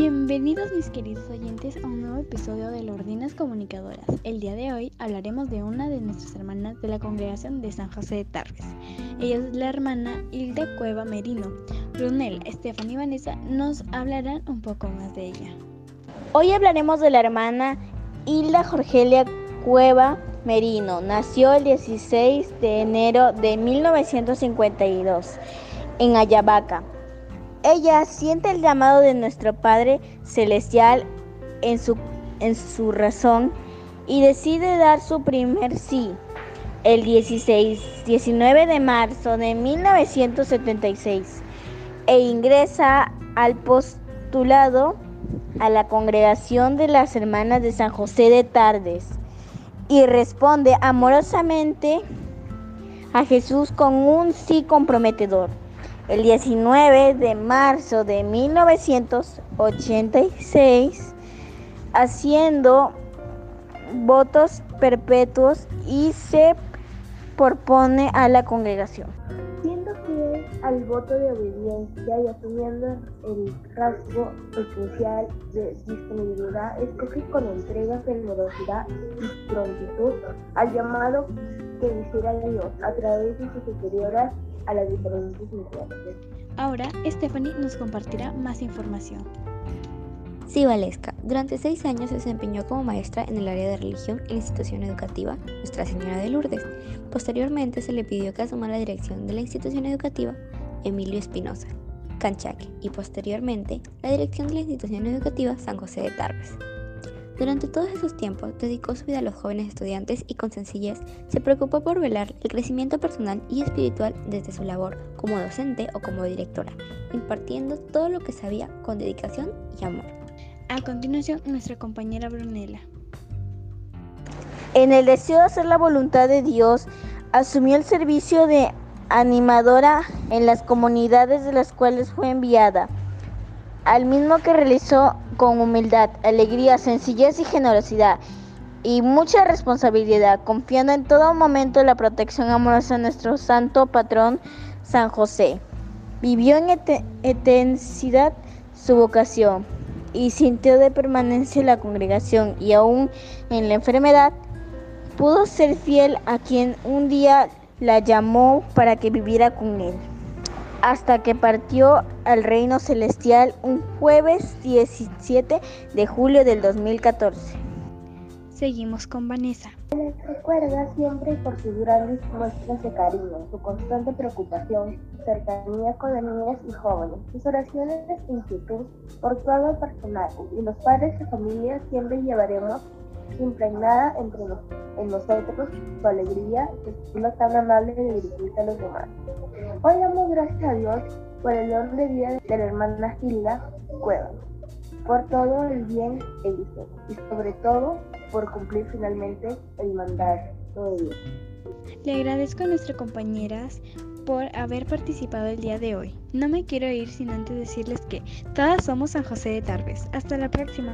Bienvenidos mis queridos oyentes a un nuevo episodio de Lordinas Comunicadoras. El día de hoy hablaremos de una de nuestras hermanas de la congregación de San José de Tarbes. Ella es la hermana Hilda Cueva Merino. Brunel, Estefan y Vanessa nos hablarán un poco más de ella. Hoy hablaremos de la hermana Hilda Jorgelia Cueva Merino. Nació el 16 de enero de 1952 en Ayabaca. Ella siente el llamado de nuestro Padre Celestial en su, en su razón y decide dar su primer sí. El 16, 19 de marzo de 1976 e ingresa al postulado a la congregación de las hermanas de San José de Tardes y responde amorosamente a Jesús con un sí comprometedor. El 19 de marzo de 1986, haciendo votos perpetuos y se propone a la congregación. Al voto de obediencia y asumiendo el rasgo esencial de disponibilidad, escogí con entrega, generosidad y prontitud al llamado que hiciera Dios a través de sus superiores a las diferentes misiones. Ahora, Stephanie nos compartirá más información. Sí, Valesca. Durante seis años se desempeñó como maestra en el área de religión en la institución educativa Nuestra Señora de Lourdes. Posteriormente se le pidió que asuma la dirección de la institución educativa Emilio Espinosa, Canchaque, y posteriormente la dirección de la institución educativa San José de Tarbes. Durante todos esos tiempos dedicó su vida a los jóvenes estudiantes y con sencillez se preocupó por velar el crecimiento personal y espiritual desde su labor como docente o como directora, impartiendo todo lo que sabía con dedicación y amor. A continuación, nuestra compañera Brunella. En el deseo de hacer la voluntad de Dios, asumió el servicio de animadora en las comunidades de las cuales fue enviada, al mismo que realizó con humildad, alegría, sencillez y generosidad, y mucha responsabilidad, confiando en todo momento la protección amorosa de nuestro santo patrón San José. Vivió en intensidad su vocación y sintió de permanencia la congregación y aún en la enfermedad pudo ser fiel a quien un día la llamó para que viviera con él, hasta que partió al reino celestial un jueves 17 de julio del 2014. Seguimos con Vanessa. Se les recuerda siempre por sus grandes muestras de cariño, su constante preocupación, cercanía con las niñas y jóvenes, sus oraciones de inquietud por todo el personal y los padres de familia siempre llevaremos impregnada entre nos, en nosotros su alegría, estilo tan amable de dirigirse a los demás. Hoy damos gracias a Dios por el don de vida de la hermana Gilda Cueva, por todo el bien que hizo y sobre todo por cumplir finalmente el mandato de Dios. Le agradezco a nuestras compañeras por haber participado el día de hoy. No me quiero ir sin antes decirles que todas somos San José de Tarbes. Hasta la próxima.